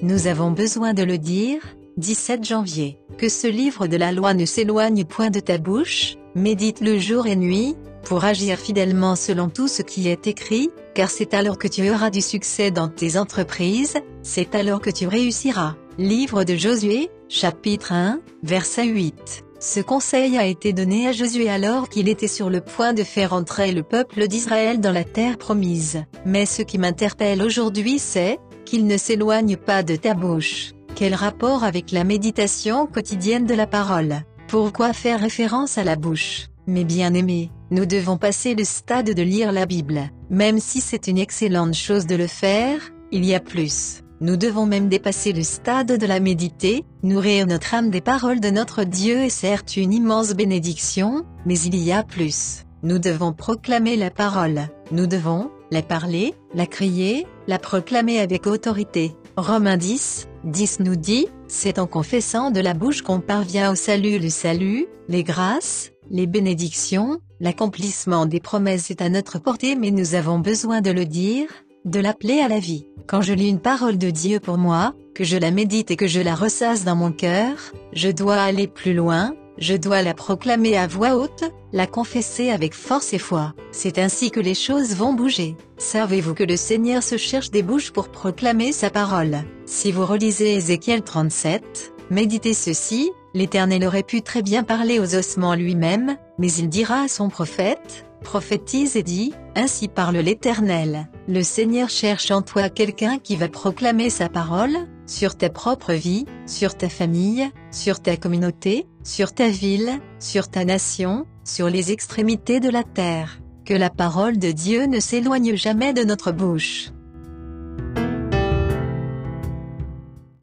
Nous avons besoin de le dire, 17 janvier. Que ce livre de la loi ne s'éloigne point de ta bouche, médite le jour et nuit, pour agir fidèlement selon tout ce qui est écrit, car c'est alors que tu auras du succès dans tes entreprises, c'est alors que tu réussiras. Livre de Josué, chapitre 1, verset 8. Ce conseil a été donné à Josué alors qu'il était sur le point de faire entrer le peuple d'Israël dans la terre promise. Mais ce qui m'interpelle aujourd'hui c'est, qu'il ne s'éloigne pas de ta bouche. Quel rapport avec la méditation quotidienne de la parole? Pourquoi faire référence à la bouche? Mes bien-aimés, nous devons passer le stade de lire la Bible. Même si c'est une excellente chose de le faire, il y a plus. Nous devons même dépasser le stade de la méditer, nourrir notre âme des paroles de notre Dieu est certes une immense bénédiction, mais il y a plus. Nous devons proclamer la parole, nous devons, la parler, la crier, la proclamer avec autorité. Romains 10, 10 nous dit, c'est en confessant de la bouche qu'on parvient au salut. Le salut, les grâces, les bénédictions, l'accomplissement des promesses est à notre portée mais nous avons besoin de le dire, de l'appeler à la vie. Quand je lis une parole de Dieu pour moi, que je la médite et que je la ressasse dans mon cœur, je dois aller plus loin, je dois la proclamer à voix haute, la confesser avec force et foi. C'est ainsi que les choses vont bouger. Savez-vous que le Seigneur se cherche des bouches pour proclamer sa parole Si vous relisez Ézéchiel 37, méditez ceci, l'Éternel aurait pu très bien parler aux ossements lui-même, mais il dira à son prophète, prophétise et dit, Ainsi parle l'Éternel. Le Seigneur cherche en toi quelqu'un qui va proclamer sa parole, sur ta propre vie, sur ta famille, sur ta communauté, sur ta ville, sur ta nation, sur les extrémités de la terre. Que la parole de Dieu ne s'éloigne jamais de notre bouche.